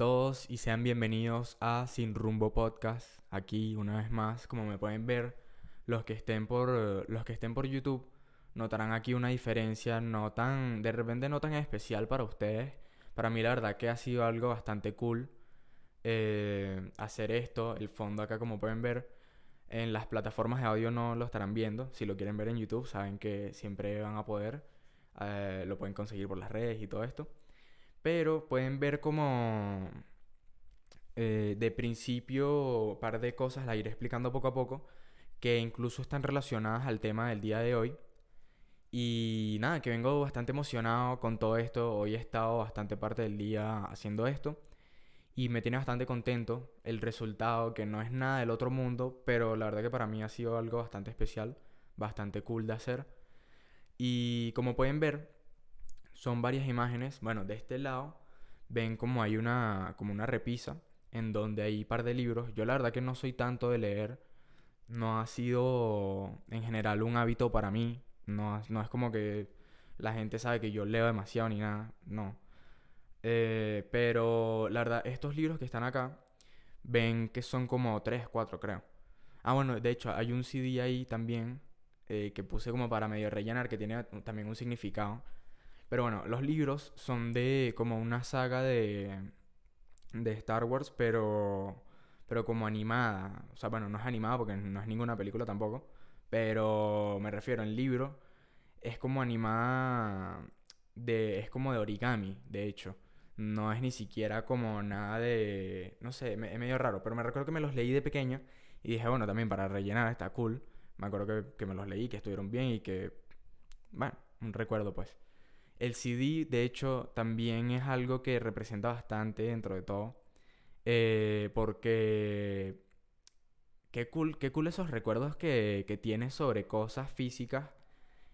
todos y sean bienvenidos a Sin Rumbo Podcast. Aquí una vez más, como me pueden ver, los que estén por los que estén por YouTube notarán aquí una diferencia no tan de repente no tan especial para ustedes. Para mí la verdad que ha sido algo bastante cool eh, hacer esto. El fondo acá como pueden ver en las plataformas de audio no lo estarán viendo. Si lo quieren ver en YouTube saben que siempre van a poder. Eh, lo pueden conseguir por las redes y todo esto. Pero pueden ver como eh, de principio un par de cosas, la iré explicando poco a poco, que incluso están relacionadas al tema del día de hoy. Y nada, que vengo bastante emocionado con todo esto. Hoy he estado bastante parte del día haciendo esto. Y me tiene bastante contento el resultado, que no es nada del otro mundo, pero la verdad que para mí ha sido algo bastante especial, bastante cool de hacer. Y como pueden ver, son varias imágenes. Bueno, de este lado ven como hay una, como una repisa en donde hay un par de libros. Yo la verdad que no soy tanto de leer. No ha sido en general un hábito para mí. No, no es como que la gente sabe que yo leo demasiado ni nada. No. Eh, pero la verdad, estos libros que están acá ven que son como 3, 4 creo. Ah, bueno, de hecho hay un CD ahí también eh, que puse como para medio rellenar que tiene también un significado. Pero bueno, los libros son de como una saga de, de Star Wars, pero, pero como animada. O sea, bueno, no es animada porque no es ninguna película tampoco. Pero me refiero, el libro es como animada de... es como de origami, de hecho. No es ni siquiera como nada de... no sé, es medio raro. Pero me recuerdo que me los leí de pequeño y dije, bueno, también para rellenar está cool. Me acuerdo que, que me los leí, que estuvieron bien y que... Bueno, un recuerdo pues. El CD, de hecho, también es algo que representa bastante dentro de todo. Eh, porque qué cool, qué cool esos recuerdos que, que tienes sobre cosas físicas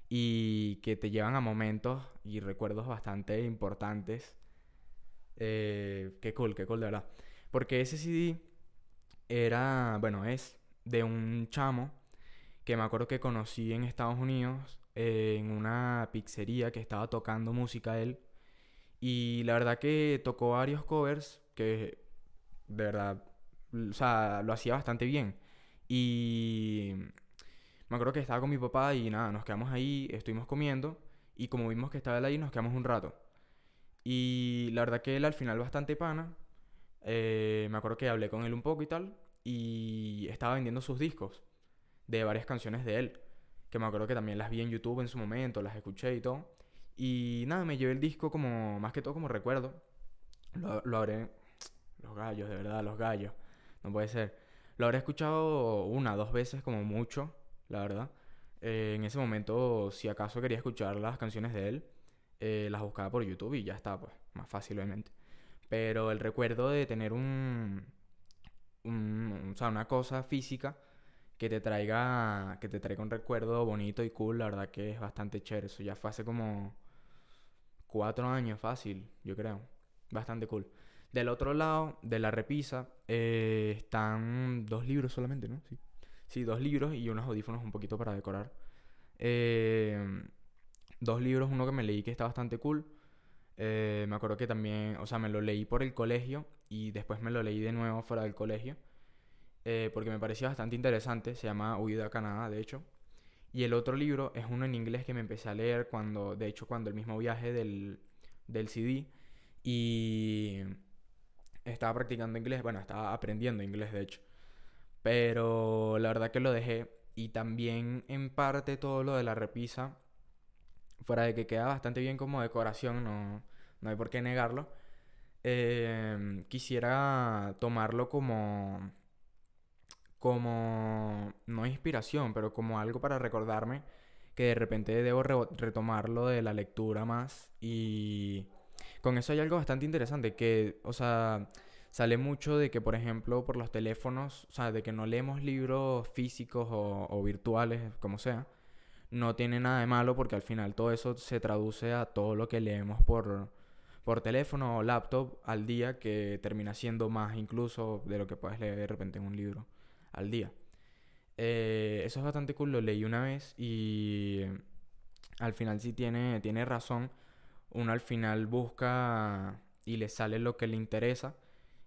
y que te llevan a momentos y recuerdos bastante importantes. Eh, qué cool, qué cool, de verdad. Porque ese CD era, bueno, es de un chamo que me acuerdo que conocí en Estados Unidos en una pizzería que estaba tocando música él. Y la verdad que tocó varios covers que de verdad, o sea, lo hacía bastante bien. Y me acuerdo que estaba con mi papá y nada, nos quedamos ahí, estuvimos comiendo y como vimos que estaba él ahí, nos quedamos un rato. Y la verdad que él al final bastante pana. Eh, me acuerdo que hablé con él un poco y tal. Y estaba vendiendo sus discos de varias canciones de él que me acuerdo que también las vi en YouTube en su momento, las escuché y todo. Y nada, me llevé el disco como, más que todo como recuerdo. Lo, lo habré... Los gallos, de verdad, los gallos. No puede ser. Lo habré escuchado una, dos veces como mucho, la verdad. Eh, en ese momento, si acaso quería escuchar las canciones de él, eh, las buscaba por YouTube y ya está, pues, más fácil obviamente. Pero el recuerdo de tener un, un o sea, una cosa física que te traiga que te traiga un recuerdo bonito y cool, la verdad que es bastante chévere. Eso ya fue hace como cuatro años fácil, yo creo. Bastante cool. Del otro lado de la repisa eh, están dos libros solamente, ¿no? Sí. Sí, dos libros y unos audífonos un poquito para decorar. Eh, dos libros, uno que me leí que está bastante cool. Eh, me acuerdo que también, o sea, me lo leí por el colegio y después me lo leí de nuevo fuera del colegio. Eh, porque me parecía bastante interesante, se llama Huida a Canadá, de hecho. Y el otro libro es uno en inglés que me empecé a leer cuando, de hecho, cuando el mismo viaje del, del CD y estaba practicando inglés, bueno, estaba aprendiendo inglés, de hecho. Pero la verdad que lo dejé y también en parte todo lo de la repisa, fuera de que queda bastante bien como decoración, no, no hay por qué negarlo. Eh, quisiera tomarlo como como, no inspiración, pero como algo para recordarme que de repente debo retomar lo de la lectura más y con eso hay algo bastante interesante que, o sea, sale mucho de que, por ejemplo, por los teléfonos, o sea, de que no leemos libros físicos o, o virtuales, como sea, no tiene nada de malo porque al final todo eso se traduce a todo lo que leemos por, por teléfono o laptop al día que termina siendo más incluso de lo que puedes leer de repente en un libro al día. Eh, eso es bastante cool, lo leí una vez y al final sí tiene, tiene razón. Uno al final busca y le sale lo que le interesa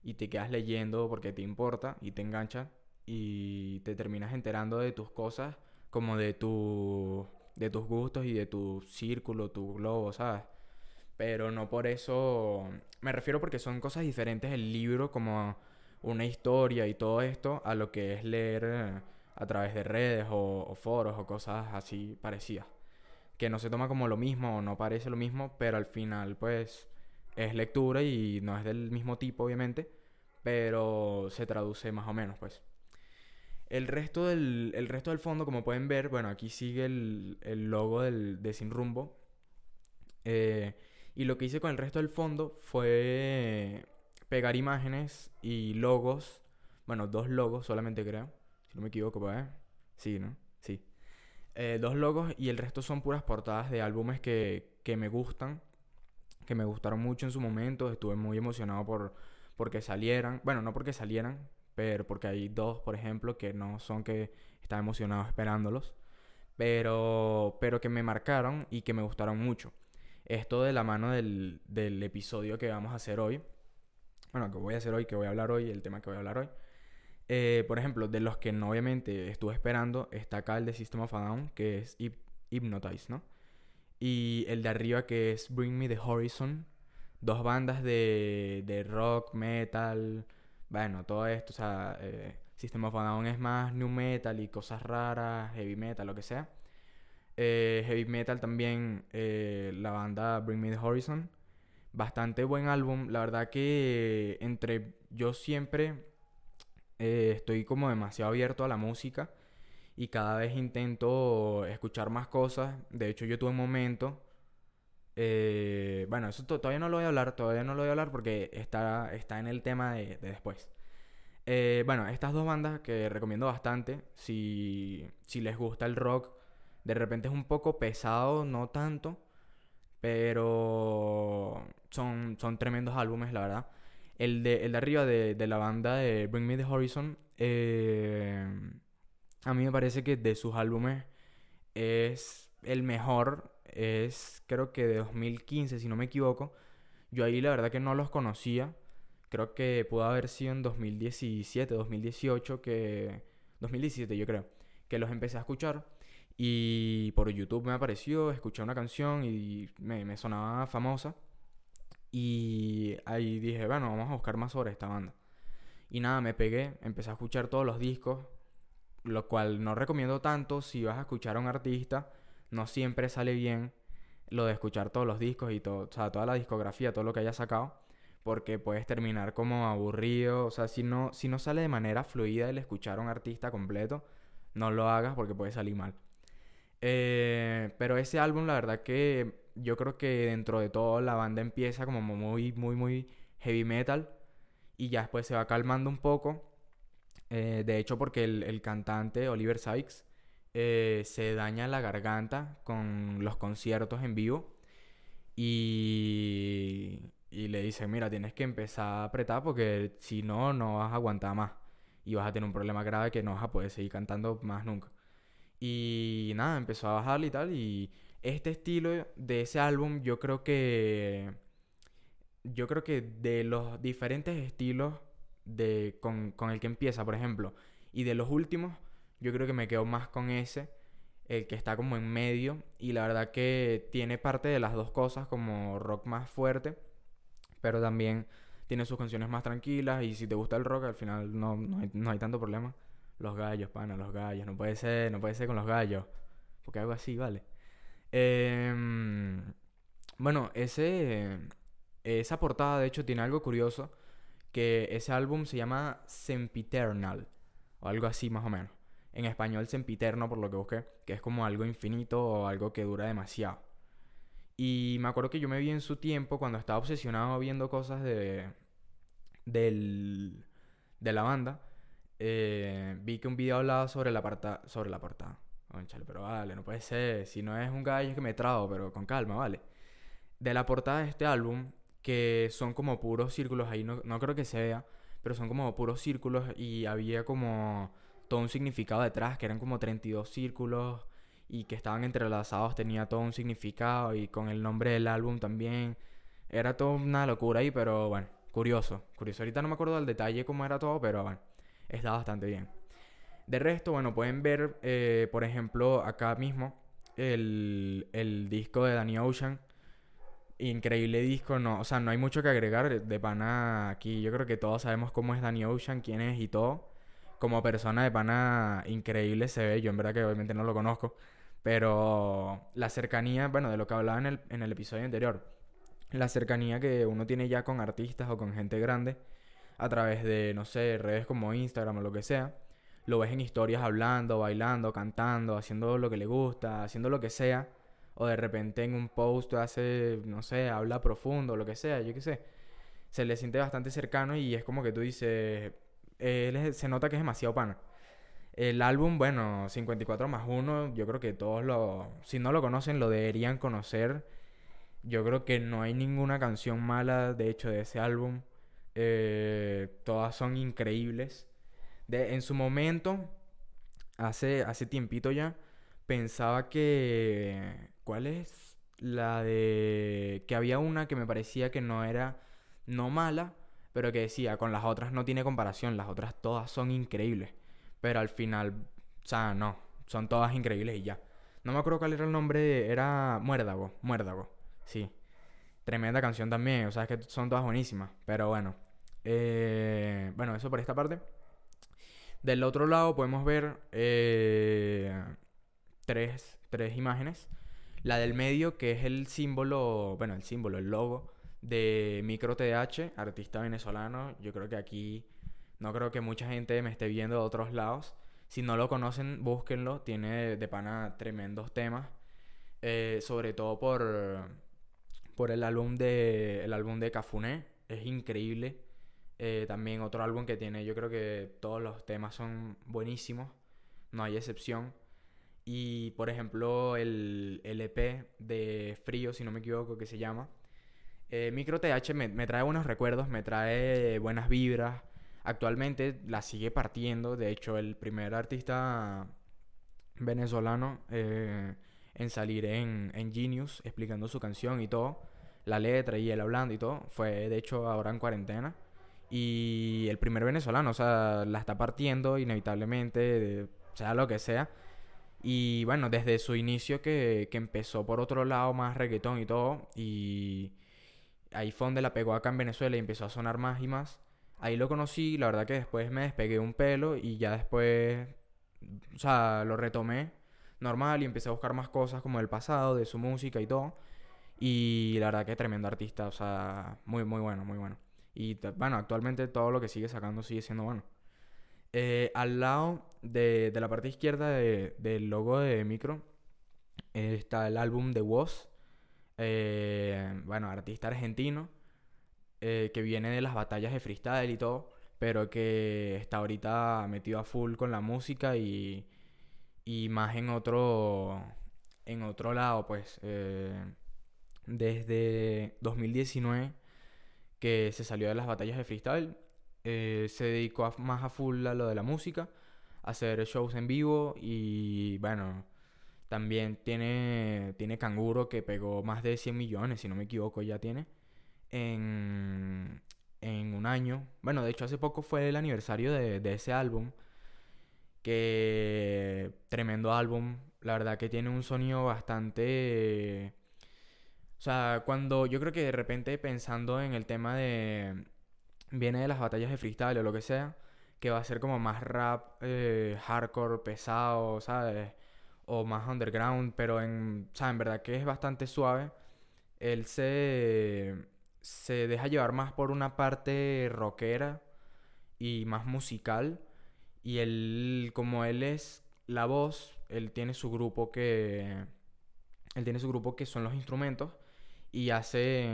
y te quedas leyendo porque te importa y te engancha y te terminas enterando de tus cosas como de tu de tus gustos y de tu círculo, tu globo, ¿sabes? Pero no por eso me refiero porque son cosas diferentes el libro como una historia y todo esto a lo que es leer eh, a través de redes o, foros o cosas así parecidas. Que no se toma como lo mismo o no parece lo mismo, pero al final pues es lectura y no es del mismo tipo obviamente, pero se traduce más o menos pues. El resto del, el resto del fondo, como pueden ver, bueno, aquí sigue el, el logo de Sin Rumbo. Eh, y lo que hice con el resto del fondo fue pegar imágenes y logos. Bueno, dos logos solamente creo. Si no me equivoco, pues. Sí, ¿no? Sí. Eh, dos logos y el resto son puras portadas de álbumes que, que me gustan. Que me gustaron mucho en su momento. Estuve muy emocionado por porque salieran. Bueno, no porque salieran, pero porque hay dos, por ejemplo, que no son que estaba emocionado esperándolos. Pero, pero que me marcaron y que me gustaron mucho. Esto de la mano del, del episodio que vamos a hacer hoy bueno, que voy a hacer hoy, que voy a hablar hoy, el tema que voy a hablar hoy. Eh, por ejemplo, de los que no obviamente estuve esperando, está acá el de System of a Down, que es Hypnotize, ¿no? Y el de arriba que es Bring Me the Horizon. Dos bandas de, de rock, metal, bueno, todo esto, o sea, eh, System of a Down es más new metal y cosas raras, heavy metal, lo que sea. Eh, heavy metal también, la banda Bring Me the Horizon bastante buen álbum. La verdad que entre yo siempre eh, estoy como demasiado abierto a la música y cada vez intento escuchar más cosas. De hecho, yo tuve un momento... Eh, bueno, eso todavía no lo voy a hablar, todavía no lo voy a hablar porque está, está en el tema de, después. Eh, bueno, estas dos bandas que recomiendo bastante, si, si les gusta el rock, de repente es un poco pesado, no tanto, pero son, son tremendos álbumes, la verdad. El de, el de arriba de, de la banda de Bring Me the Horizon, eh, a mí me parece que de sus álbumes es el mejor. Es creo que de 2015, si no me equivoco. Yo ahí la verdad que no los conocía. Creo que pudo haber sido en 2017, 2018, que... 2017 yo creo. Que los empecé a escuchar. Y por YouTube me apareció, escuché una canción y me, me sonaba famosa. Y ahí dije, bueno, vamos a buscar más sobre esta banda. Y nada, me pegué, empecé a escuchar todos los discos, lo cual no recomiendo tanto si vas a escuchar a un artista, no siempre sale bien lo de escuchar todos los discos y todo, o sea, toda la discografía, todo lo que haya sacado, porque puedes terminar como aburrido, o sea, si no, si no sale de manera fluida el escuchar a un artista completo, no lo hagas porque puede salir mal. Eh, pero ese álbum, la verdad que yo creo que dentro de todo la banda empieza como muy, muy, muy heavy metal y ya después se va calmando un poco. Eh, de hecho, porque el, cantante Oliver Sykes eh, se daña la garganta con los conciertos en vivo y, y le dice, mira, tienes que empezar a apretar porque si no, no vas a aguantar más y vas a tener un problema grave que no vas a poder seguir cantando más nunca. Y nada, empezó a bajar y tal y este estilo de ese álbum yo creo que yo creo que de los diferentes estilos de con, con, el que empieza por ejemplo y de los últimos yo creo que me quedo más con ese el que está como en medio y la verdad que tiene parte de las dos cosas como rock más fuerte pero también tiene sus canciones más tranquilas y si te gusta el rock al final no, no, hay, no hay tanto problema los gallos pana los gallos no puede ser no puede ser con los gallos porque algo así vale Em, bueno, ese, esa portada de hecho tiene algo curioso, que ese álbum se llama Sempiternal, o algo así más o menos. En español Sempiterno por lo que busqué, que es como algo infinito o algo que dura demasiado. Y me acuerdo que yo me vi en su tiempo cuando estaba obsesionado viendo cosas de, del, de la banda. Eh, vi que un video hablaba sobre la, sobre la portada pero vale, no puede ser. Si no es un gallo que me trago, pero con calma, vale. De la portada de este álbum, que son como puros círculos ahí, no, no creo que se vea, pero son como puros círculos y había como todo un significado detrás, que eran como 32 círculos y que estaban entrelazados, tenía todo un significado y con el nombre del álbum también. Era toda una locura ahí, pero bueno, curioso, curioso. Ahorita no me acuerdo del detalle cómo era todo, pero bueno, está bastante bien. De resto, bueno, pueden ver, eh, por ejemplo, acá mismo el, el disco de Danny Ocean. Increíble disco, no, o sea, no hay mucho que agregar de pana aquí. Yo creo que todos sabemos cómo es Danny Ocean, quién es y todo. Como persona de pana increíble se ve, yo en verdad que obviamente no lo conozco, pero la cercanía, bueno, de lo que hablaba en el, en el episodio anterior, la cercanía que uno tiene ya con artistas o con gente grande a través de, no sé, redes como Instagram o lo que sea, lo ves en historias hablando, bailando, cantando, haciendo lo que le gusta, haciendo lo que sea, o de repente en un post hace, no sé, habla profundo, lo que sea, yo qué sé, se le siente bastante cercano y es como que tú dices, se nota que es demasiado pana. El álbum, bueno, 54 más 1, yo creo que todos lo, si no lo conocen, lo deberían conocer yo creo que no hay ninguna canción mala, de hecho, de ese álbum. Eh, todas son increíbles. De, en su momento, hace, hace tiempito ya, pensaba que... ¿Cuál es? La de... Que había una que me parecía que no era... No mala, pero que decía, con las otras no tiene comparación. Las otras todas son increíbles. Pero al final, o sea, no. Son todas increíbles y ya. No me acuerdo cuál era el nombre. Era Muérdago. Muérdago. Sí. Tremenda canción también. O sea, es que son todas buenísimas. Pero bueno. Eh, bueno, eso por esta parte. Del otro lado podemos ver eh, tres, tres imágenes. La del medio, que es el símbolo, bueno, el símbolo, el logo de Micro TH, artista venezolano. Yo creo que aquí no creo que mucha gente me esté viendo de otros lados. Si no lo conocen, búsquenlo. Tiene de pana tremendos temas. Eh, sobre todo por por el álbum de, el álbum de Cafuné. Es increíble. Eh, también otro álbum que tiene, yo creo que todos los temas son buenísimos. No hay excepción. Y por ejemplo, el, EP de Frío, si no me equivoco, que se llama. Eh, Micro TH me, trae buenos recuerdos, me trae buenas vibras. Actualmente la sigue partiendo. De hecho, el primer artista venezolano eh, en salir en, en Genius explicando su canción y todo la letra y él hablando y todo, fue de hecho ahora en cuarentena. Y el primer venezolano, o sea, la está partiendo inevitablemente, sea lo que sea. Y bueno, desde su inicio que, que empezó por otro lado más reggaetón y todo, y ahí fue donde la pegó acá en Venezuela y empezó a sonar más y más. Ahí lo conocí, la verdad que después me despegué un pelo y ya después, o sea, lo retomé normal y empecé a buscar más cosas como del pasado, de su música y todo. Y la verdad que tremendo artista, o sea, muy, muy bueno, muy bueno. Y bueno, actualmente todo lo que sigue sacando sigue siendo bueno. Eh, al lado de, de, la parte izquierda del logo de Micro está el álbum de Woz. Eh, bueno, artista argentino eh, que viene de las batallas de freestyle y todo, pero que está ahorita metido a full con la música y, y más en otro, en otro lado, pues desde 2019 que se salió de las batallas de freestyle. Eh, se dedicó más a full a lo de la música, a hacer shows en vivo y bueno, también tiene, tiene Canguro que pegó más de 100 millones, si no me equivoco, ya tiene, en, en un año. Bueno, de hecho hace poco fue el aniversario de, de ese álbum, que tremendo álbum, la verdad que tiene un sonido bastante o sea, cuando yo creo que de repente pensando en el tema de... Viene de las batallas de freestyle o lo que sea, que va a ser como más rap, eh, hardcore, pesado, ¿sabes? O más underground, pero en, o en verdad que es bastante suave. Él se, se deja llevar más por una parte rockera y más musical. Y él, como él es la voz, él tiene su grupo que... Él tiene su grupo que son los instrumentos y hace,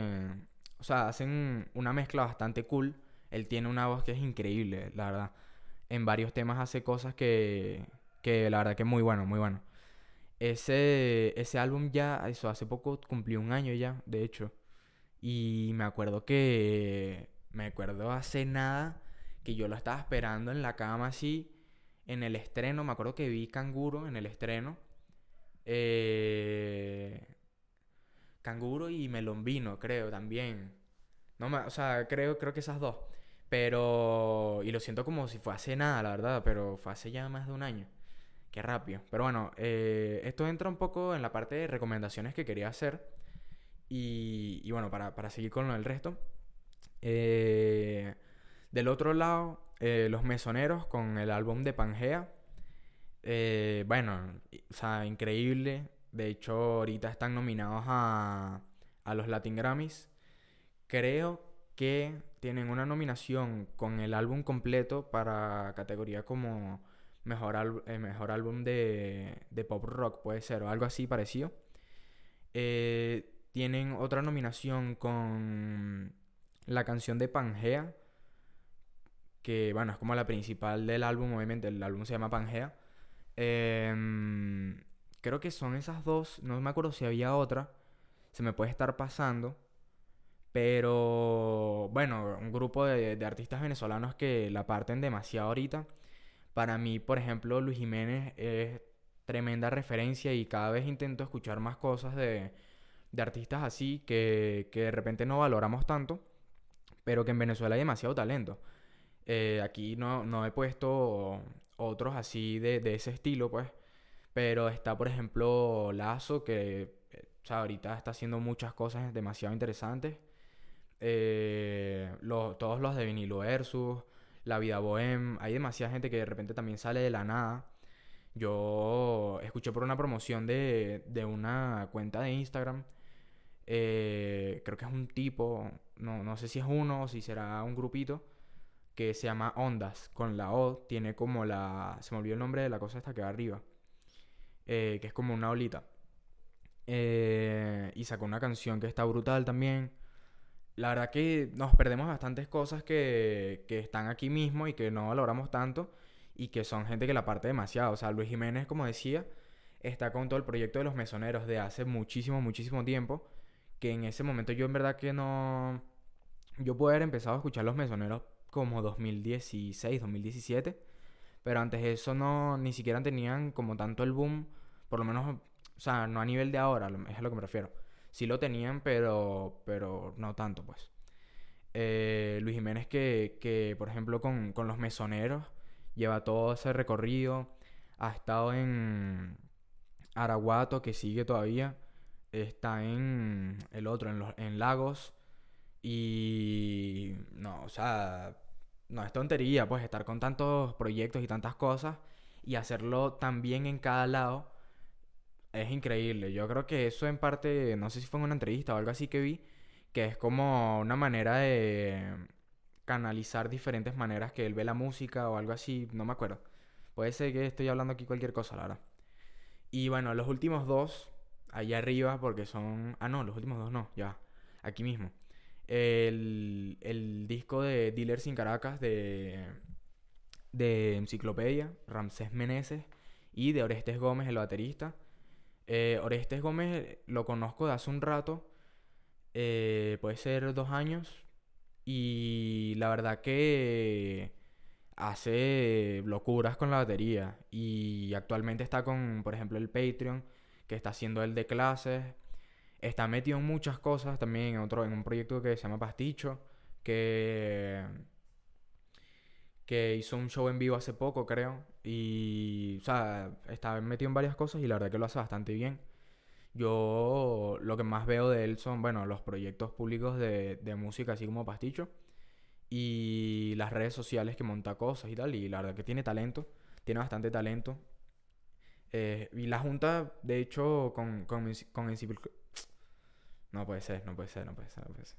o sea, hacen una mezcla bastante cool. Él tiene una voz que es increíble, la verdad. En varios temas hace cosas que, que la verdad que es muy bueno, muy bueno. Ese, ese álbum ya, eso, hace poco cumplió un año ya, de hecho. Y me acuerdo que, me acuerdo hace nada que yo lo estaba esperando en la cama así, en el estreno. Me acuerdo que vi Canguro en el estreno. Eh, Canguro y Melombino, creo, también. No o sea, creo, creo que esas dos. Pero, y lo siento como si fue hace nada, la verdad, pero fue hace ya más de un año. Qué rápido. Pero bueno, eh, esto entra un poco en la parte de recomendaciones que quería hacer. Y, bueno, para, para, seguir con el resto. Eh, del otro lado, eh, Los Mesoneros con el álbum de Pangea. bueno, o sea, increíble. De hecho, ahorita están nominados a, a los Latin Grammys. Creo que tienen una nominación con el álbum completo para categoría como mejor, eh, mejor álbum de, de, pop rock, puede ser, o algo así parecido. Eh, tienen otra nominación con la canción de Pangea, que bueno, es como la principal del álbum, obviamente el álbum se llama Pangea. Em, creo que son esas dos, no me acuerdo si había otra, se me puede estar pasando. Pero bueno, un grupo de, artistas venezolanos que la parten demasiado ahorita. Para mí, por ejemplo, Luis Jiménez es tremenda referencia y cada vez intento escuchar más cosas de, artistas así que, de repente no valoramos tanto, pero que en Venezuela hay demasiado talento. Eh, aquí no, no, he puesto otros así de, de, ese estilo, pues. Pero está, por ejemplo, Lazo, que eh, ahorita está haciendo muchas cosas demasiado interesantes. Eh, todos los de Vinilo Versus, La Vida Bohem, hay demasiada gente que de repente también sale de la nada. Yo escuché por una promoción de, de una cuenta de Instagram, eh, creo que es un tipo, no, no sé si es uno o si será un grupito, que se llama Ondas, con la O, tiene como la, se me olvidó el nombre de la cosa esta que va arriba, eh, que es como una olita. y sacó una canción que está brutal también la verdad que nos perdemos bastantes cosas que, que, están aquí mismo y que no valoramos tanto y que son gente que la parte demasiado. O sea, Luis Jiménez, como decía, está con todo el proyecto de los mesoneros de hace muchísimo, muchísimo tiempo. Que en ese momento yo en verdad que no... Yo puedo haber empezado a escuchar los mesoneros como 2016, 2017. Pero antes de eso no, ni siquiera tenían como tanto el boom. Por lo menos, o sea, no a nivel de ahora, es a lo que me refiero sí lo tenían, pero, pero no tanto, pues. Eh, Luis Jiménez que, que, por ejemplo, con, con los mesoneros, lleva todo ese recorrido, ha estado en Araguato, que sigue todavía, está en el otro, en, los, en Lagos, y no, o sea, no es tontería, pues, estar con tantos proyectos y tantas cosas y hacerlo también en cada lado es increíble. Yo creo que eso en parte, no sé si fue en una entrevista o algo así que vi, que es como una manera de canalizar diferentes maneras que él ve la música o algo así, no me acuerdo. Puede ser que estoy hablando aquí cualquier cosa, la verdad. Y bueno, los últimos dos, allá arriba, porque son... Ah, no, los últimos dos no, ya, aquí mismo. El, el disco de Dealer sin Caracas de, de Enciclopedia, Ramsés Meneses, y de Orestes Gómez, el baterista eh, Orestes Gómez lo conozco de hace un rato, eh, puede ser dos años, y la verdad que hace locuras con la batería. Y actualmente está con, por ejemplo, el Patreon, que está haciendo el de clases. Está metido en muchas cosas también en otro, en un proyecto que se llama Pasticho, que que hizo un show en vivo hace poco, creo. Y, o sea, está metido en varias cosas y la verdad que lo hace bastante bien. Yo lo que más veo de él son, bueno, los proyectos públicos de, de música, así como Pasticho. Y las redes sociales que monta cosas y tal. Y la verdad que tiene talento, tiene bastante talento. Eh, y la junta, de hecho, con, con, con No puede ser, no puede ser, no puede ser, no puede ser.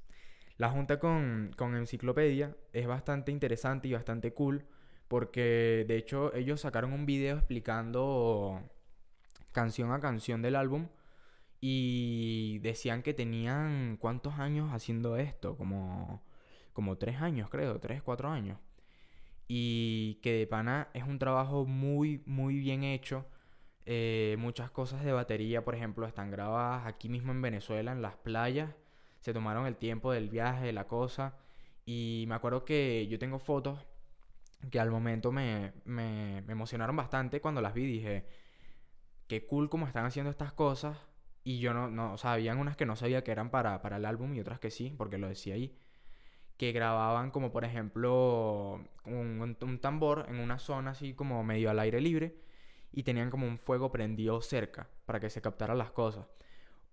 La junta con, con Enciclopedia es bastante interesante y bastante cool porque de hecho ellos sacaron un video explicando canción a canción del álbum y decían que tenían cuántos años haciendo esto, como, como tres años creo, tres, cuatro años. Y que de pana es un trabajo muy, muy bien hecho. Eh, muchas cosas de batería, por ejemplo, están grabadas aquí mismo en Venezuela, en las playas se tomaron el tiempo del viaje, la cosa. Y me acuerdo que yo tengo fotos que al momento me, me, emocionaron bastante cuando las vi. Dije, qué cool como están haciendo estas cosas. Y yo no, no, o sea, habían unas que no sabía que eran para, para el álbum y otras que sí, porque lo decía ahí. que grababan como por ejemplo un, un, tambor en una zona así como medio al aire libre y tenían como un fuego prendido cerca para que se captaran las cosas.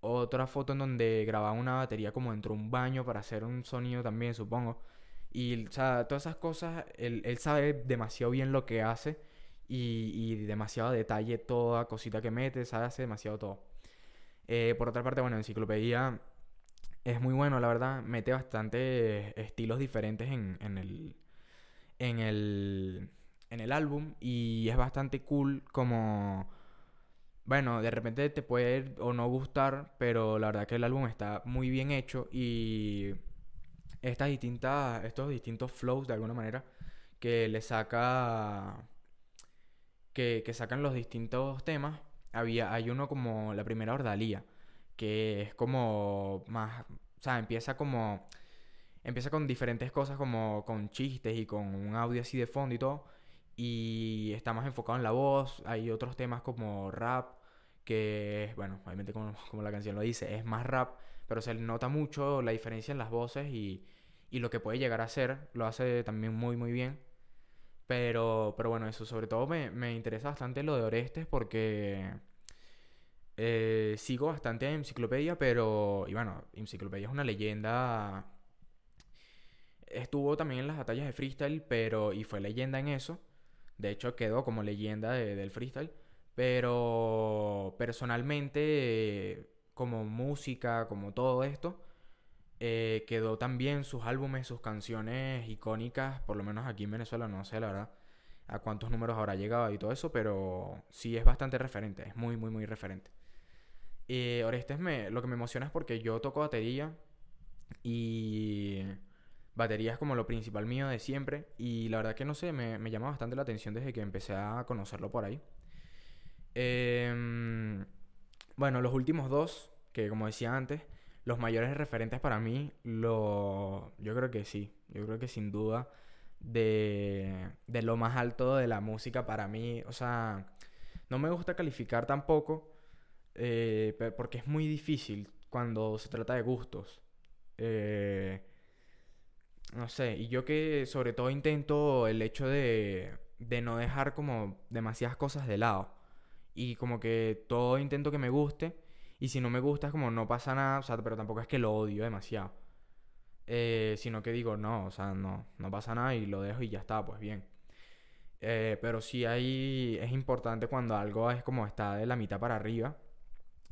Otra foto en donde grababa una batería como dentro de un baño para hacer un sonido también, supongo. Y, o sea, todas esas cosas, él, sabe demasiado bien lo que hace y, y, demasiado detalle toda cosita que mete, sabe hace demasiado todo. Eh, por otra parte, bueno, Enciclopedia es muy bueno, la verdad. Mete bastante estilos diferentes en, en, el, en, el, en el álbum y es bastante cool como... Bueno, de repente te puede o no gustar, pero la verdad que el álbum está muy bien hecho y estas distintas, estos distintos flows de alguna manera que le saca, que, que sacan los distintos temas. Había, hay uno como la primera ordalía, que es como más, o sea, empieza como, empieza con diferentes cosas como con chistes y con un audio así de fondo y todo. Y está más enfocado en la voz. Hay otros temas como rap, que, bueno, obviamente como, como la canción lo dice, es más rap, pero se nota mucho la diferencia en las voces y, y lo que puede llegar a ser. Lo hace también muy, muy bien. Pero, pero bueno, eso sobre todo me, me interesa bastante lo de Orestes porque eh, sigo bastante en Enciclopedia, pero, y bueno, Enciclopedia es una leyenda. Estuvo también en las batallas de freestyle, pero, y fue leyenda en eso. De hecho, quedó como leyenda del freestyle. Pero personalmente, como música, como todo esto, eh, quedó también sus álbumes, sus canciones icónicas, por lo menos aquí en Venezuela, no sé la verdad a cuántos números habrá llegado y todo eso, pero sí es bastante referente, es muy, muy, muy referente. Y Orestes me, lo que me emociona es porque yo toco batería y batería es como lo principal mío de siempre y la verdad que no sé, me, llama bastante la atención desde que empecé a conocerlo por ahí. Em, bueno, los últimos dos, que como decía antes, los mayores referentes para mí, lo, yo creo que sí, yo creo que sin duda de, de lo más alto de la música para mí, o sea, no me gusta calificar tampoco, eh, porque es muy difícil cuando se trata de gustos. Eh, no sé, y yo que sobre todo intento el hecho de, de no dejar como demasiadas cosas de lado. Y como que todo intento que me guste. Y si no me gusta es como no pasa nada, o sea, pero tampoco es que lo odio demasiado. Eh, sino que digo, no, o sea, no, no pasa nada y lo dejo y ya está, pues bien. Eh, pero sí hay, es importante cuando algo es como está de la mitad para arriba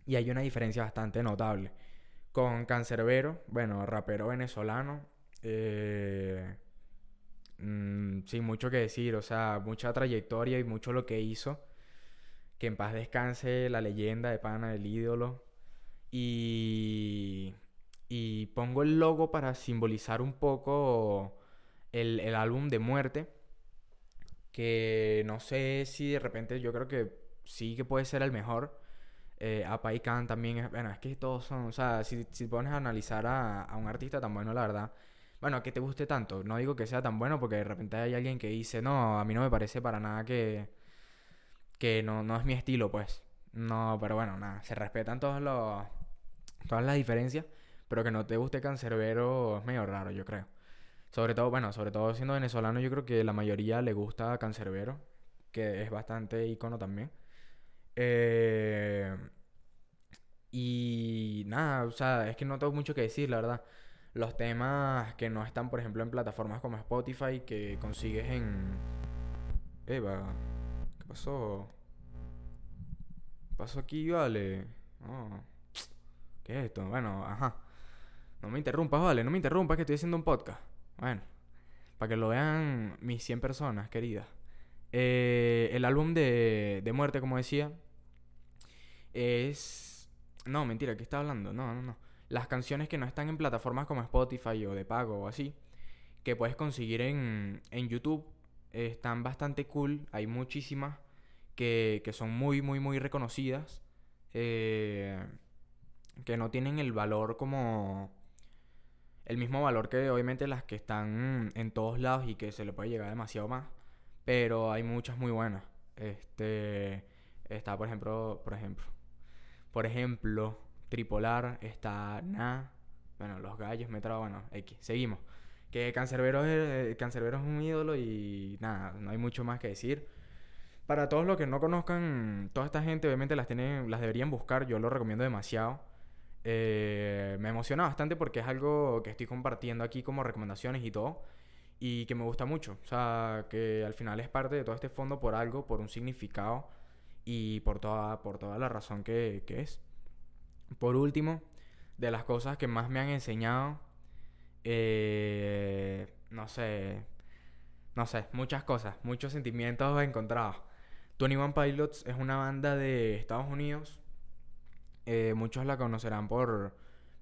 y hay una diferencia bastante notable. Con Cancerbero, bueno, rapero venezolano, eh, mm, sin mucho que decir, o sea, mucha trayectoria y mucho lo que hizo. Que en paz descanse la leyenda de Pana, del ídolo. Y y pongo el logo para simbolizar un poco el, el, álbum de muerte. Que no sé si de repente yo creo que sí que puede ser el mejor. Eh, Apa también. Bueno, es que todos son. O sea, si, si pones a analizar a, a, un artista tan bueno, la verdad. Bueno, que te guste tanto. No digo que sea tan bueno porque de repente hay alguien que dice, no, a mí no me parece para nada que. que no, no es mi estilo, pues. No, pero bueno, nada. Se respetan todos los. todas las diferencias. Pero que no te guste Cancerbero es medio raro, yo creo. Sobre todo, bueno, sobre todo siendo venezolano, yo creo que la mayoría le gusta Cancerbero, que es bastante icono también. Eh, y nada, o sea, es que no tengo mucho que decir, la verdad. Los temas que no están, por ejemplo, en plataformas como Spotify, que consigues en... Eva, ¿qué pasó? ¿Qué pasó aquí, vale? Oh. ¿Qué es esto? Bueno, ajá. No me interrumpas, vale, no me interrumpas que estoy haciendo un podcast. Bueno, para que lo vean mis 100 personas, queridas. Eh, el álbum de, de muerte, como decía, es... No, mentira, ¿qué está hablando? No, no, no. Las canciones que no están en plataformas como Spotify o de pago o así, que puedes conseguir en, en YouTube, están bastante cool. Hay muchísimas que, que son muy, muy, muy reconocidas. Eh, que no tienen el valor como el mismo valor que obviamente las que están en todos lados y que se le puede llegar demasiado más. Pero hay muchas muy buenas. Este está por ejemplo, por ejemplo, por ejemplo, Tripolar, está Na, bueno, los gallos me bueno, X, seguimos. Que Cancerbero es, Cancerbero es un ídolo y nada, no hay mucho más que decir. Para todos los que no conozcan, toda esta gente obviamente las tienen, las deberían buscar, yo lo recomiendo demasiado. Eh, me emociona bastante porque es algo que estoy compartiendo aquí como recomendaciones y todo. Y que me gusta mucho. O sea, que al final es parte de todo este fondo por algo, por un significado y por toda, por toda la razón que, que es. Por último, de las cosas que más me han enseñado, eh, no sé, no sé, muchas cosas, muchos sentimientos encontrados. Tony One Pilots es una banda de Estados Unidos. Eh, muchos la conocerán por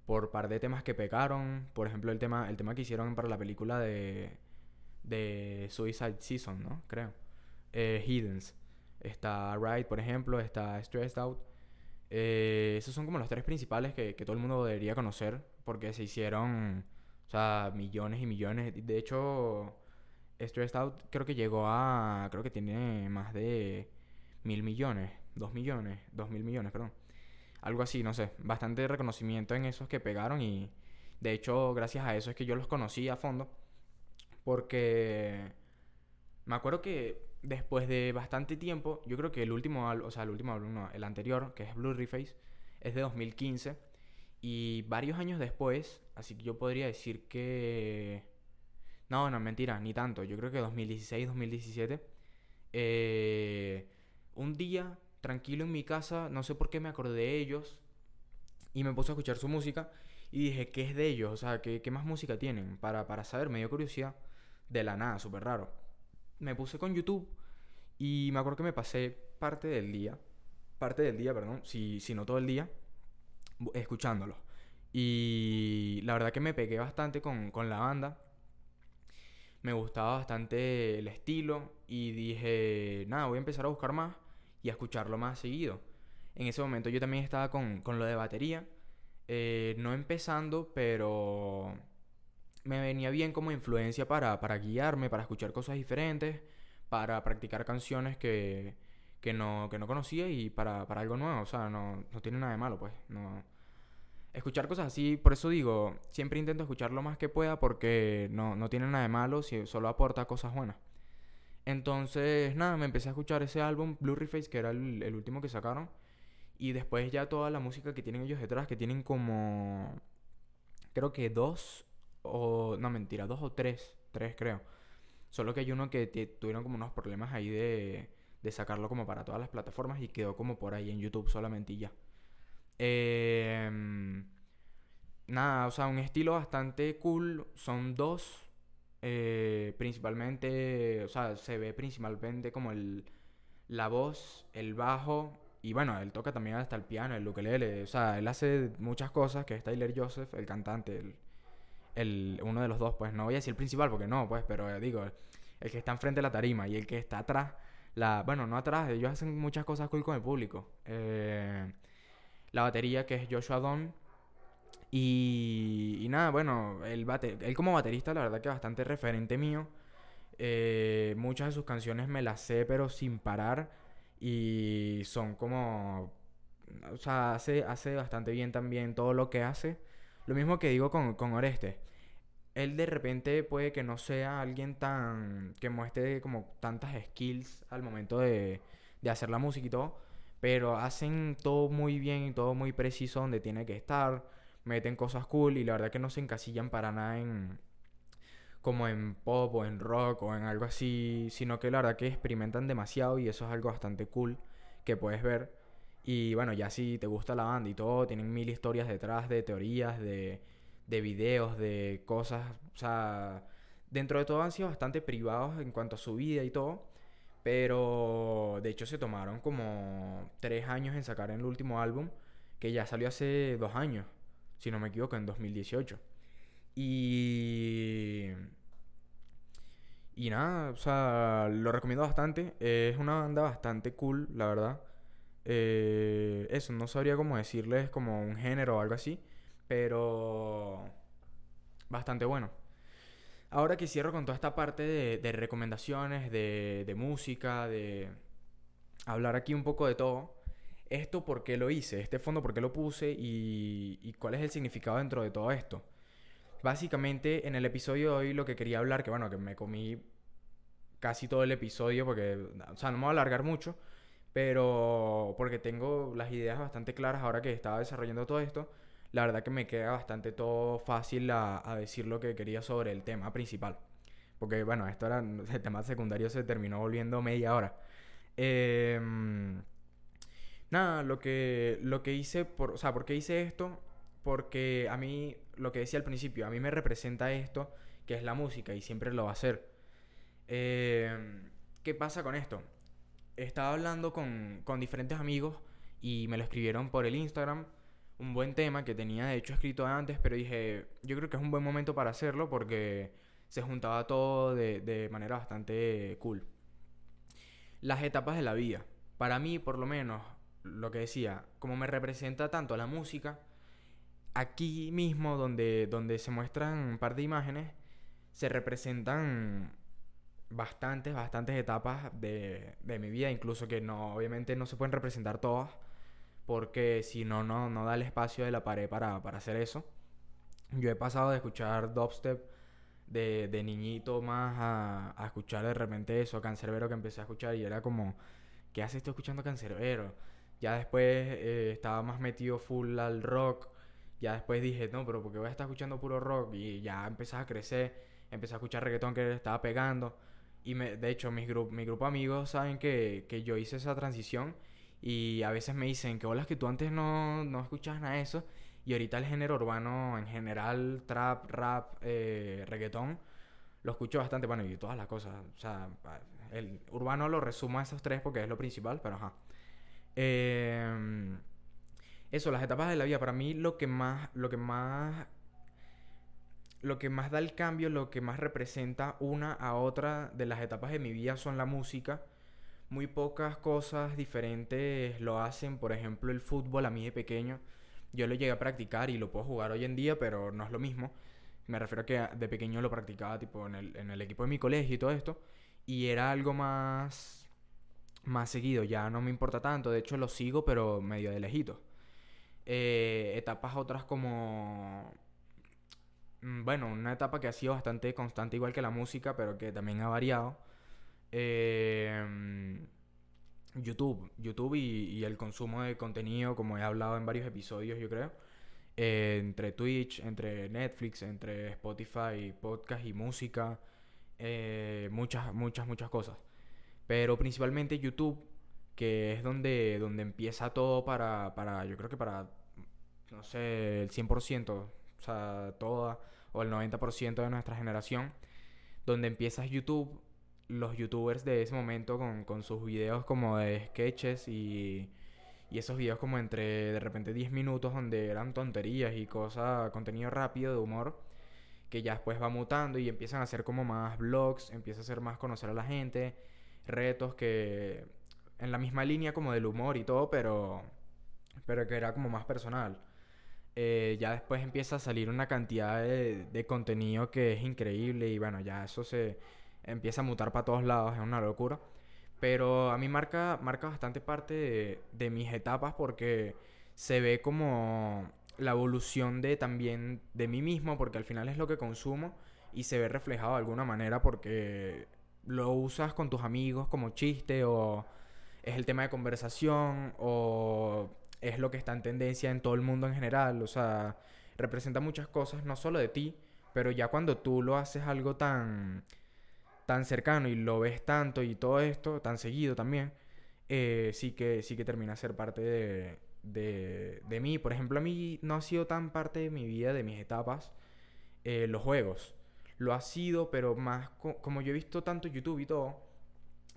por par de temas que pegaron. Por ejemplo, el tema, el tema que hicieron para la película de, de Suicide Season, ¿no? Creo. Eh. Está Ride, por ejemplo. Está Stressed Out. Eh, esos son como los tres principales que, que, todo el mundo debería conocer. Porque se hicieron, o sea, millones y millones. De hecho, Stressed Out creo que llegó a... Creo que tiene más de mil millones. Dos millones. Dos mil millones, perdón. Algo así, no sé. Bastante reconocimiento en esos que pegaron y... De hecho, gracias a eso es que yo los conocí a fondo. Porque... Me acuerdo que después de bastante tiempo, yo creo que el último o sea, el último álbum, no, el anterior, que es Blue Face, es de 2015. Y varios años después, así que yo podría decir que... No, no, mentira, ni tanto. Yo creo que 2016, 2017. Eh, un día tranquilo en mi casa, no sé por qué me acordé de ellos y me puse a escuchar su música y dije, ¿qué es de ellos? O sea, ¿qué, qué más música tienen? Para, para saber, me dio curiosidad de la nada, súper raro. Me puse con YouTube y me acuerdo que me pasé parte del día, parte del día, perdón, si, si no todo el día, escuchándolo. Y la verdad que me pegué bastante con, con la banda. Me gustaba bastante el estilo y dije, nada, voy a empezar a buscar más y a escucharlo más seguido. En ese momento yo también estaba con, con lo de batería, eh, no empezando, pero me venía bien como influencia para, para guiarme, para escuchar cosas diferentes, para practicar canciones que, que, no, que no conocía y para, para algo nuevo, o sea, no, no tiene nada de malo, pues, no... Escuchar cosas así, por eso digo, siempre intento escuchar lo más que pueda porque no, no tiene nada de malo si solo aporta cosas buenas. Entonces, nada, me empecé a escuchar ese álbum, Blue Face, que era el, último que sacaron. Y después ya toda la música que tienen ellos detrás, que tienen como... Creo que dos o... No, mentira, dos o tres. Tres creo. Solo que hay uno que tuvieron como unos problemas ahí de, de sacarlo como para todas las plataformas y quedó como por ahí en YouTube solamente y ya. Eh, nada, o sea, un estilo bastante cool. Son dos eh, principalmente, o sea, se ve principalmente como el, la voz, el bajo y bueno, él toca también hasta el piano, el ukelele, o sea, él hace muchas cosas que es Tyler Joseph, el cantante, el, uno de los dos, pues no voy a decir el principal porque no, pues, pero digo, el, que está enfrente de la tarima y el que está atrás, la, bueno, no atrás, ellos hacen muchas cosas con el público. Eh, la batería que es Joshua Don, y, nada, bueno, él, como baterista la verdad que bastante referente mío. Eh, muchas de sus canciones me las sé pero sin parar y son como... O sea, hace, hace bastante bien también todo lo que hace. Lo mismo que digo con, con Oreste. Él de repente puede que no sea alguien tan... que muestre como tantas skills al momento de, de hacer la música y todo. Pero hacen todo muy bien y todo muy preciso donde tiene que estar meten cosas cool y la verdad que no se encasillan para nada en como en pop o en rock o en algo así, sino que la verdad que experimentan demasiado y eso es algo bastante cool que puedes ver. Y bueno, ya si te gusta la banda y todo, tienen mil historias detrás de teorías, de, de videos, de cosas, o sea, dentro de todo han sido bastante privados en cuanto a su vida y todo. Pero de hecho se tomaron como tres años en sacar el último álbum, que ya salió hace dos años si no me equivoco, en 2018. Y... Y nada, o sea, lo recomiendo bastante. es una banda bastante cool, la verdad. Eh, eso, no sabría cómo decirles como un género o algo así. Pero... Bastante bueno. Ahora que cierro con toda esta parte de, recomendaciones, de, música, de hablar aquí un poco de todo esto por qué lo hice, este fondo por qué lo puse y, cuál es el significado dentro de todo esto. básicamente en el episodio de hoy lo que quería hablar, que bueno, que me comí casi todo el episodio porque, o sea, no me voy a alargar mucho, pero porque tengo las ideas bastante claras ahora que estaba desarrollando todo esto, la verdad que me queda bastante todo fácil a, decir lo que quería sobre el tema principal. Porque bueno, esto era, el tema secundario se terminó volviendo media hora. Eh, nada, lo que, lo que hice, por, o sea, ¿por qué hice esto? Porque a mí, lo que decía al principio, a mí me representa esto, que es la música, y siempre lo va a hacer. Eh, ¿Qué pasa con esto? Estaba hablando con, con diferentes amigos y me lo escribieron por el Instagram. Un buen tema que tenía de hecho escrito antes, pero dije, yo creo que es un buen momento para hacerlo porque se juntaba todo de, de manera bastante cool. Las etapas de la vida. Para mí, por lo menos, lo que decía, como me representa tanto la música, aquí mismo donde, donde se muestran un par de imágenes, se representan bastantes, bastantes etapas de, de mi vida, incluso que no, obviamente no se pueden representar todas, porque si no, no, no da el espacio de la pared para, para hacer eso. Yo he pasado de escuchar dubstep de, de niñito más a, a, escuchar de repente eso, cancerbero que empecé a escuchar y era como, ¿qué haces tú escuchando cancerbero? Ya después eh, estaba más metido full al rock. Ya después dije, no, pero porque voy a estar escuchando puro rock? Y ya empecé a crecer, empecé a escuchar reggaetón que estaba pegando. Y me, de hecho, mis grup, mi grupo de amigos saben que, que yo hice esa transición. Y a veces me dicen que hola, que tú antes no, no escuchabas nada de eso. Y ahorita el género urbano en general, trap, rap, eh, reggaetón, lo escucho bastante. Bueno, y todas las cosas. O sea, el urbano lo resumo a esos tres porque es lo principal, pero ajá. Eh, eso, las etapas de la vida. Para mí lo que más, lo que más, lo que más da el cambio, lo que más representa una a otra de las etapas de mi vida son la música. Muy pocas cosas diferentes lo hacen. Por ejemplo, el fútbol a mí de pequeño. Yo lo llegué a practicar y lo puedo jugar hoy en día, pero no es lo mismo. Me refiero a que de pequeño lo practicaba tipo en el, equipo de mi colegio y todo esto. Y era algo más más seguido, ya no me importa tanto, de hecho lo sigo pero medio de lejito. Eh, etapas otras como... Mm, bueno, una etapa que ha sido bastante constante igual que la música, pero que también ha variado. Eh, YouTube, YouTube y, el consumo de contenido, como he hablado en varios episodios, yo creo. Eh, entre Twitch, entre Netflix, entre Spotify, podcast y música. muchas, muchas, muchas cosas. Pero principalmente YouTube, que es donde, donde empieza todo para, para, yo creo que para, no sé, el 100%, o sea, toda, o el 90% de nuestra generación, donde empieza YouTube, los youtubers de ese momento con, con sus videos como de sketches y, y esos videos como entre de repente 10 minutos donde eran tonterías y cosas, contenido rápido de humor, que ya después va mutando y empiezan a hacer como más vlogs, empieza a hacer más conocer a la gente retos que en la misma línea como del humor y todo, pero, pero que era como más personal. Eh, ya después empieza a salir una cantidad de, contenido que es increíble y bueno, ya eso se empieza a mutar para todos lados, es una locura. Pero a mí marca, marca bastante parte de, de mis etapas porque se ve como la evolución de también de mí mismo, porque al final es lo que consumo y se ve reflejado de alguna manera porque lo usas con tus amigos como chiste o es el tema de conversación o es lo que está en tendencia en todo el mundo en general. O sea, representa muchas cosas, no solo de ti, pero ya cuando tú lo haces algo tan, tan cercano y lo ves tanto y todo esto, tan seguido también, eh, sí, que, sí que termina ser parte de, de, de, mí. Por ejemplo, a mí no ha sido tan parte de mi vida, de mis etapas, eh, los juegos lo ha sido, pero más como yo he visto tanto YouTube y todo,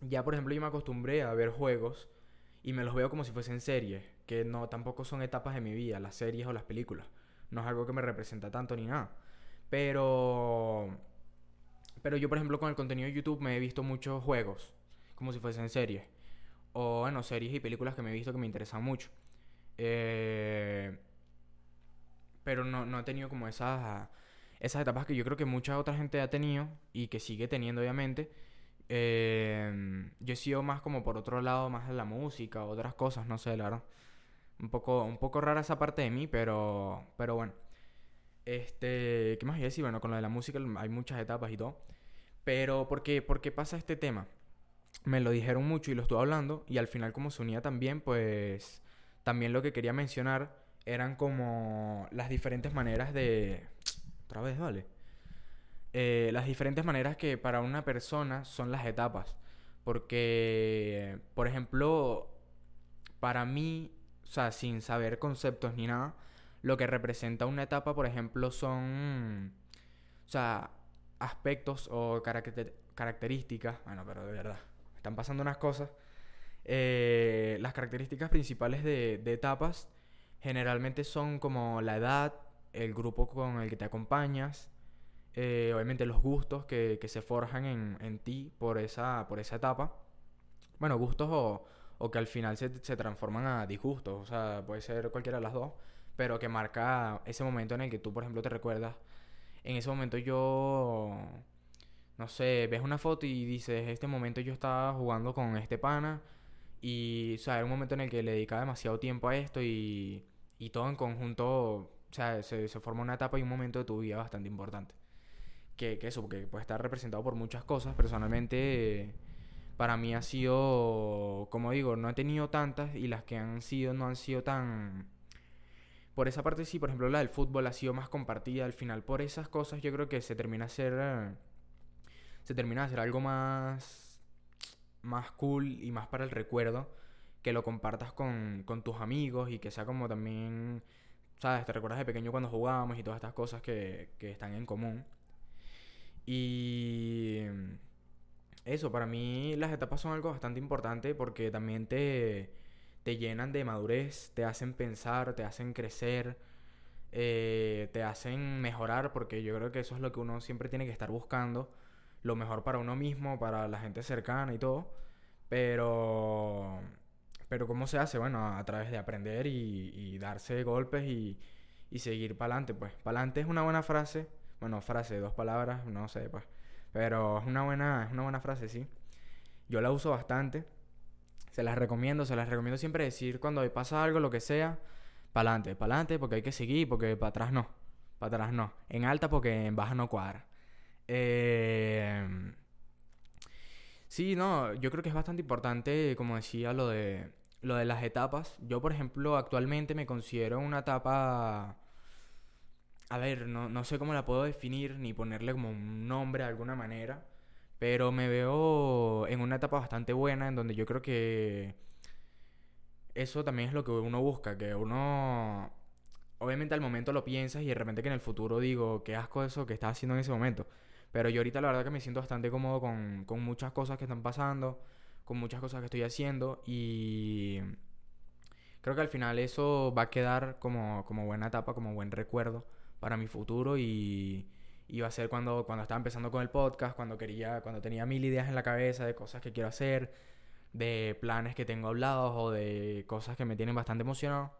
ya por ejemplo yo me acostumbré a ver juegos y me los veo como si fuesen series, que no tampoco son etapas de mi vida, las series o las películas. No es algo que me representa tanto ni nada. Pero pero yo por ejemplo con el contenido de YouTube me he visto muchos juegos como si fuesen series o bueno, series y películas que me he visto que me interesan mucho. Eh, pero no, no he tenido como esas esas etapas que yo creo que mucha otra gente ha tenido y que sigue teniendo obviamente. Eh, yo he sido más como por otro lado, más de la música, otras cosas, no sé, la verdad. Un poco, un poco rara esa parte de mí, pero, pero bueno. Este, ¿qué más iba a decir? Bueno, con lo de la música hay muchas etapas y todo. Pero, ¿por qué, ¿por qué pasa este tema? Me lo dijeron mucho y lo estuve hablando. Y al final, como se unía también, pues también lo que quería mencionar eran como las diferentes maneras de... Otra vez, vale. Eh, las diferentes maneras que para una persona son las etapas. Porque, por ejemplo, para mí, sea, sin saber conceptos ni nada, lo que representa una etapa, por ejemplo, son, o sea, aspectos o características, bueno, pero de verdad, están pasando unas cosas. Eh, las características principales de, etapas generalmente son como la edad, el grupo con el que te acompañas, eh, obviamente los gustos que, se forjan en, ti por esa, por esa etapa. Bueno, gustos o, o que al final se, se, transforman a disgustos, o sea, puede ser cualquiera de las dos, pero que marca ese momento en el que tú, por ejemplo, te recuerdas. En ese momento yo, no sé, ves una foto y dices, este momento yo estaba jugando con este pana y, o sea, era un momento en el que le dedicaba demasiado tiempo a esto y, y todo en conjunto, o sea, se, se forma una etapa y un momento de tu vida bastante importante. Que, que eso, porque puede estar representado por muchas cosas. Personalmente, para mí ha sido, como digo, no he tenido tantas y las que han sido no han sido tan por esa parte sí, por ejemplo, la del fútbol ha sido más compartida al final. Por esas cosas yo creo que se termina a ser... se termina hacer algo más... más cool y más para el recuerdo. Que lo compartas con, con tus amigos y que sea como también... ¿Sabes? Te recuerdas de pequeño cuando jugábamos y todas estas cosas que, que están en común. Y... Eso, para mí las etapas son algo bastante importante porque también te te llenan de madurez, te hacen pensar, te hacen crecer, eh, te hacen mejorar, porque yo creo que eso es lo que uno siempre tiene que estar buscando, lo mejor para uno mismo, para la gente cercana y todo, pero... Pero ¿cómo se hace? Bueno, a través de aprender y, darse golpes y, y seguir para adelante, pues. Para adelante es una buena frase, bueno, frase, dos palabras, no sé, pues. Pero es una buena, es una buena frase, sí. Yo la uso bastante se las recomiendo, se las recomiendo siempre decir cuando pasa algo, lo que sea, para adelante, para adelante, porque hay que seguir, porque para atrás no, para atrás no. En alta porque en baja no cuadra. Eh... Sí, no, yo creo que es bastante importante, como decía, lo de, lo de las etapas. Yo, por ejemplo, actualmente me considero una etapa... A ver, no, no sé cómo la puedo definir ni ponerle como un nombre de alguna manera. Pero me veo en una etapa bastante buena en donde yo creo que eso también es lo que uno busca, que uno obviamente al momento lo piensas y de repente que en el futuro digo, qué asco eso que estás haciendo en ese momento. Pero yo ahorita la verdad que me siento bastante cómodo con, con muchas cosas que están pasando, con muchas cosas que estoy haciendo y creo que al final eso va a quedar como, como buena etapa, como buen recuerdo para mi futuro y iba a ser cuando, cuando estaba empezando con el podcast, cuando quería, cuando tenía mil ideas en la cabeza de cosas que quiero hacer, de planes que tengo hablados o de cosas que me tienen bastante emocionado.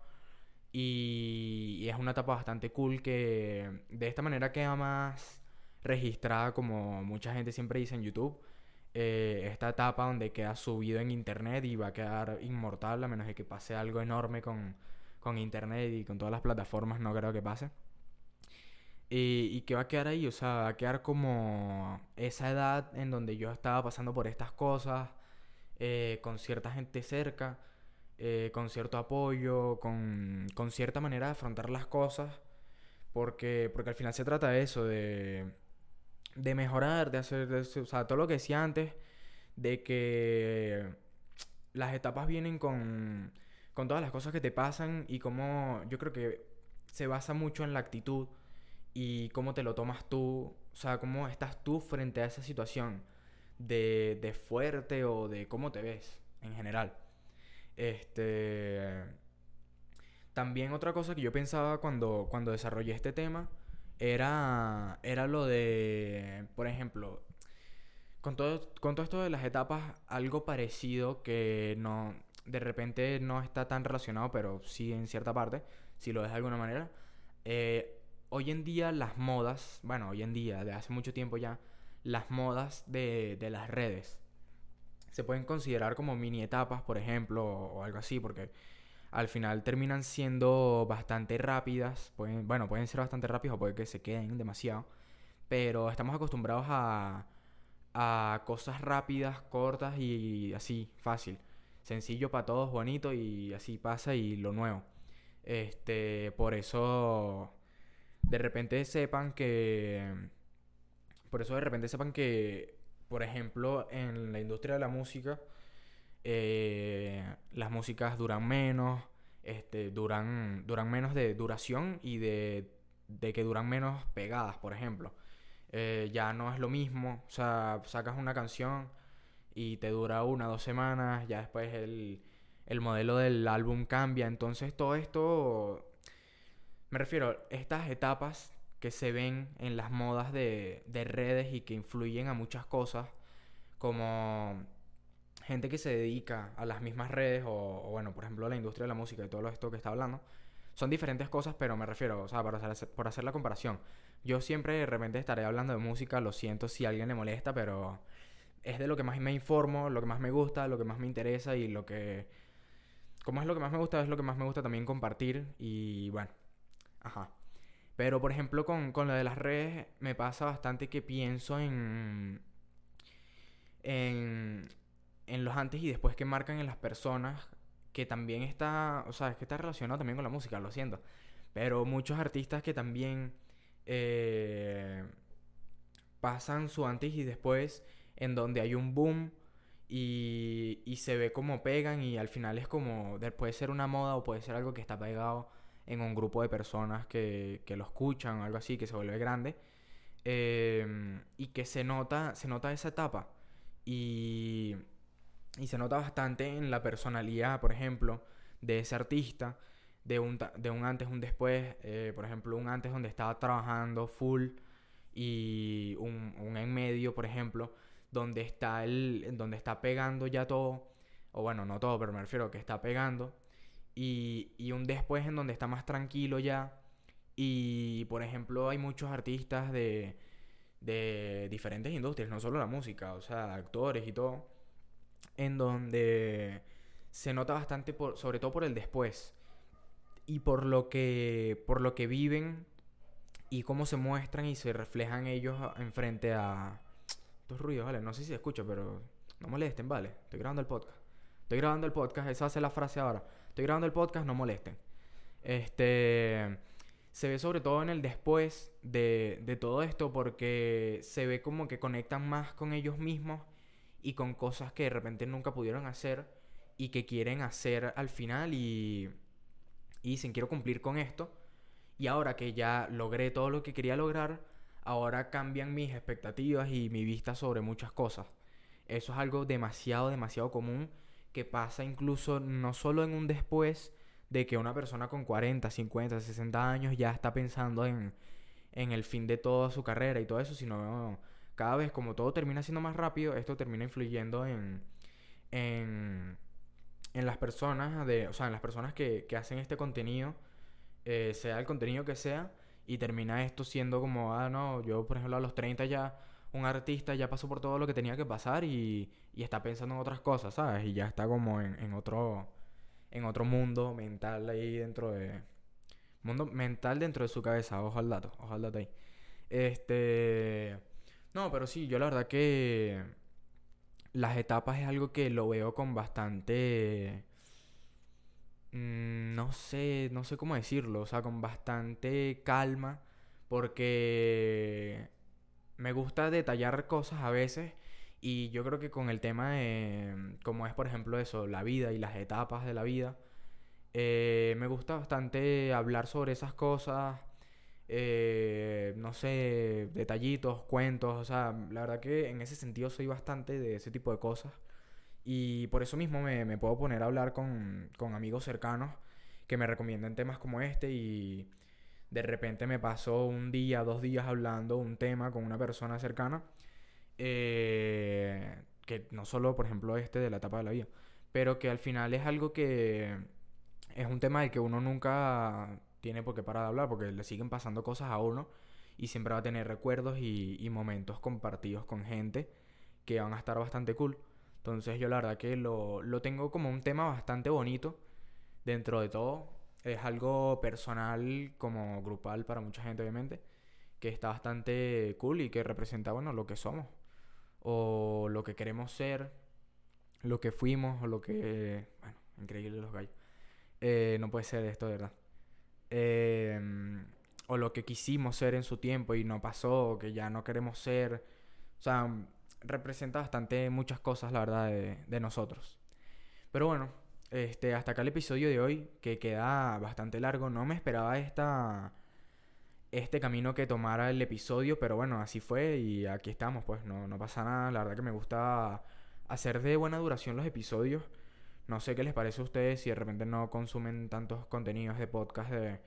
Y, es una etapa bastante cool que de esta manera queda más registrada como mucha gente siempre dice en YouTube. Eh, esta etapa donde queda subido en internet y va a quedar inmortal a menos de que pase algo enorme con, con internet y con todas las plataformas, no creo que pase. Y, que va a quedar ahí, o sea, va a quedar como esa edad en donde yo estaba pasando por estas cosas, eh, con cierta gente cerca, eh, con cierto apoyo, con, con, cierta manera de afrontar las cosas, porque, porque al final se trata de eso, de, de mejorar, de hacer, o sea, todo lo que decía antes, de que las etapas vienen con, con todas las cosas que te pasan y como yo creo que se basa mucho en la actitud y cómo te lo tomas tú, o sea, cómo estás tú frente a esa situación de, de fuerte o de cómo te ves en general. Este. También otra cosa que yo pensaba cuando, cuando desarrollé este tema era, era lo de, por ejemplo, con todo, con todo esto de las etapas, algo parecido que no, de repente no está tan relacionado, pero sí en cierta parte, si lo es de alguna manera. Eh, hoy en día las modas, bueno, hoy en día, de hace mucho tiempo ya, las modas de, de las redes se pueden considerar como mini etapas, por ejemplo, o, algo así, porque al final terminan siendo bastante rápidas. Pueden, bueno, pueden ser bastante rápidas o puede que se queden demasiado. Pero estamos acostumbrados a, a cosas rápidas, cortas y así, fácil. Sencillo para todos, bonito y así pasa y lo nuevo. Este, por eso de repente sepan que por eso de repente sepan que por ejemplo en la industria de la música eh, las músicas duran menos, este, duran, duran menos de duración y de, de que duran menos pegadas, por ejemplo. Eh, ya no es lo mismo, o sea, sacas una canción y te dura una, dos semanas, ya después el, el modelo del álbum cambia, entonces todo esto, me refiero, estas etapas que se ven en las modas de, de redes y que influyen a muchas cosas, como gente que se dedica a las mismas redes o, bueno, por ejemplo, a la industria de la música y todo esto que está hablando, son diferentes cosas, pero me refiero, o sea, para hacer, por hacer la comparación. Yo siempre de repente estaré hablando de música, lo siento si a alguien le molesta, pero es de lo que más me informo, lo que más me gusta, lo que más me interesa y lo que... Como es lo que más me gusta, es lo que más me gusta también compartir y bueno, ajá. Pero por ejemplo con, con lo de las redes me pasa bastante que pienso en... En en los antes y después que marcan en las personas, que también está, o sea, es que está relacionado también con la música, lo siento. Pero muchos artistas que también eh, pasan su antes y después en donde hay un boom y, y se ve como pegan y al final es como, puede ser una moda o puede ser algo que está pegado en un grupo de personas que, que lo escuchan o algo así, que se vuelve grande. Eh, y que se nota, se nota esa etapa. Y y se nota bastante en la personalidad, por ejemplo, de ese artista, de un, de un antes, un después, eh, por ejemplo, un antes donde estaba trabajando full y un, un en medio, por ejemplo, donde está, el, donde está pegando ya todo, o bueno, no todo, pero me refiero a que está pegando, y, y un después en donde está más tranquilo ya, y por ejemplo hay muchos artistas de, de diferentes industrias, no solo la música, o sea, actores y todo, en donde se nota bastante, por, sobre todo por el después, y por lo que, por lo que viven y cómo se muestran y se reflejan ellos enfrente a... Estos ruidos, vale, no sé si se escucha, pero no molesten, vale, estoy grabando el podcast. Estoy grabando el podcast, esa hace la frase ahora. Estoy grabando el podcast, no molesten. Este se ve sobre todo en el después de, de, todo esto porque se ve como que conectan más con ellos mismos y con cosas que de repente nunca pudieron hacer y que quieren hacer al final y, y dicen quiero cumplir con esto y ahora que ya logré todo lo que quería lograr, ahora cambian mis expectativas y mi vista sobre muchas cosas. Eso es algo demasiado, demasiado común que pasa incluso no solo en un después de que una persona con 40, 50, 60 años ya está pensando en, en el fin de toda su carrera y todo eso, sino cada vez como todo termina siendo más rápido, esto termina influyendo en, en, en las personas, de, o sea, en las personas que, que hacen este contenido, eh, sea el contenido que sea, y termina esto siendo como, ah, no, yo por ejemplo a los 30 ya, un artista ya pasó por todo lo que tenía que pasar y, y está pensando en otras cosas, ¿sabes? Y ya está como en, en otro en otro mundo mental ahí dentro de mundo mental dentro de su cabeza, ojo al dato, ojo al dato ahí. Este no, pero sí, yo la verdad que las etapas es algo que lo veo con bastante... Mm, no sé, no sé cómo decirlo, o sea, con bastante calma, porque me gusta detallar cosas a veces y yo creo que con el tema de, como es por ejemplo eso, la vida y las etapas de la vida, eh, me gusta bastante hablar sobre esas cosas eh, no sé, detallitos, cuentos, o sea, la verdad que en ese sentido soy bastante de ese tipo de cosas. Y por eso mismo me, me puedo poner a hablar con, con amigos cercanos que me recomiendan temas como este y de repente me pasó un día, dos días hablando un tema con una persona cercana. Eh, que no solo, por ejemplo, este de la etapa de la vida, pero que al final es algo que es un tema del que uno nunca tiene por qué parar de hablar porque le siguen pasando cosas a uno y siempre va a tener recuerdos y, momentos compartidos con gente que van a estar bastante cool. Entonces yo la verdad que lo, lo tengo como un tema bastante bonito dentro de todo es algo personal como grupal para mucha gente, obviamente, que está bastante cool y que representa, bueno, lo que somos, o lo que queremos ser, lo que fuimos, o lo que... Bueno, increíble los gallos. Eh, no puede ser esto, de verdad. Em, o lo que quisimos ser en su tiempo y no pasó, que ya no queremos ser. O sea, representa bastante muchas cosas, la verdad, de, de nosotros. Pero bueno, este, hasta acá el episodio de hoy, que queda bastante largo. No me esperaba esta, este camino que tomara el episodio, pero bueno, así fue y aquí estamos, pues no, no pasa nada. La verdad que me gusta hacer de buena duración los episodios. No sé qué les parece a ustedes si de repente no consumen tantos contenidos de podcast de,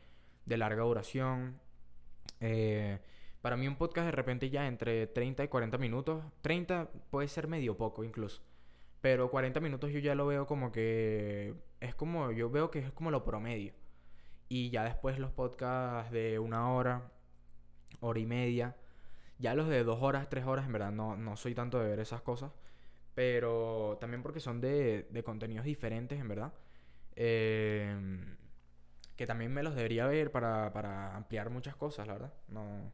de larga duración. Eh, para mí un podcast de repente ya entre 30 y 40 minutos. 30 puede ser medio poco incluso. Pero 40 minutos yo ya lo veo como que es como, yo veo que es como lo promedio. Y ya después los podcasts de una hora, hora y media. Ya los de dos horas, tres horas, en verdad no, no soy tanto de ver esas cosas. Pero también porque son de, de contenidos diferentes, en verdad. Em, que también me los debería ver para, para ampliar muchas cosas, la verdad. No,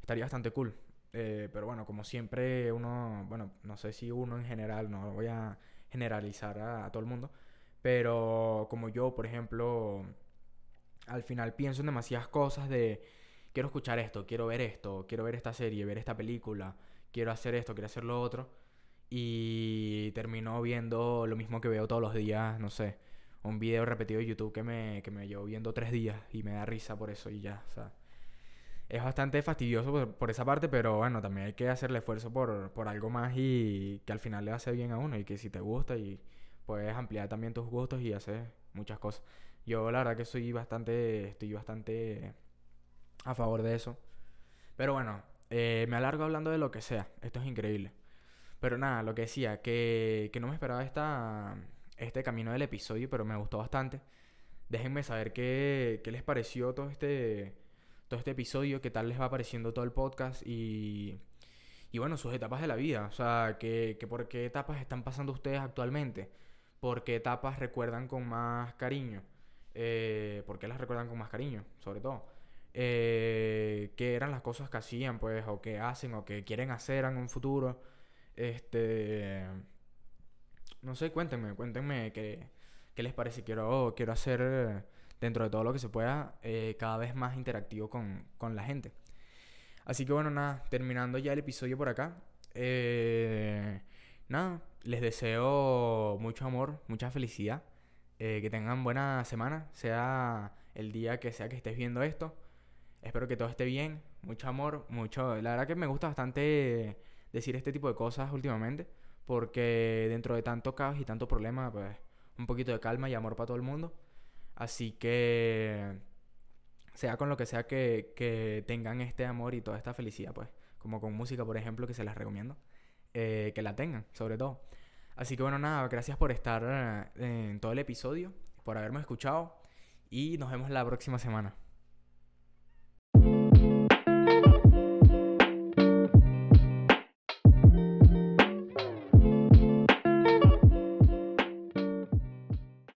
estaría bastante cool. Eh, pero bueno, como siempre uno, bueno, no sé si uno en general, no voy a generalizar a, todo el mundo, pero como yo, por ejemplo, al final pienso en demasiadas cosas de quiero escuchar esto, quiero ver esto, quiero ver esta serie, ver esta película, quiero hacer esto, quiero hacer lo otro, y termino viendo lo mismo que veo todos los días, no sé, un video repetido de YouTube que me, que me llevo viendo tres días y me da risa por eso y ya, o sea es bastante fastidioso por, esa parte, pero bueno, también hay que hacerle esfuerzo por, por algo más y que al final le hace bien a uno y que si te gusta y puedes ampliar también tus gustos y hacer muchas cosas. Yo la verdad que soy bastante, estoy bastante a favor de eso. Pero bueno, eh, me alargo hablando de lo que sea, esto es increíble. Pero nada, lo que decía, que, que no me esperaba esta, este camino del episodio, pero me gustó bastante. Déjenme saber qué, qué les pareció todo este todo este episodio, qué tal les va pareciendo todo el podcast y, y bueno, sus etapas de la vida. O sea, que, que por qué etapas están pasando ustedes actualmente. ¿Por qué etapas recuerdan con más cariño? Eh, ¿Por qué las recuerdan con más cariño? Sobre todo. Eh, ¿Qué eran las cosas que hacían, pues? O que hacen, o que quieren hacer en un futuro. Este... No sé, cuéntenme, cuéntenme qué, qué les parece. Quiero, quiero hacer dentro de todo lo que se pueda, eh, cada vez más interactivo con, con, la gente. Así que bueno, nada, terminando ya el episodio por acá. Eh, nada, les deseo mucho amor, mucha felicidad. Eh, que tengan buena semana, sea el día que sea que estés viendo esto. Espero que todo esté bien, mucho amor, mucho... La verdad que me gusta bastante decir este tipo de cosas últimamente, porque dentro de tanto caos y tanto problema, pues un poquito de calma y amor para todo el mundo. Así que sea con lo que sea que, tengan este amor y toda esta felicidad, pues, como con música, por ejemplo, que se las recomiendo, eh, que la tengan, sobre todo. Así que bueno, nada, gracias por estar eh, en todo el episodio, por haberme escuchado y nos vemos la próxima semana.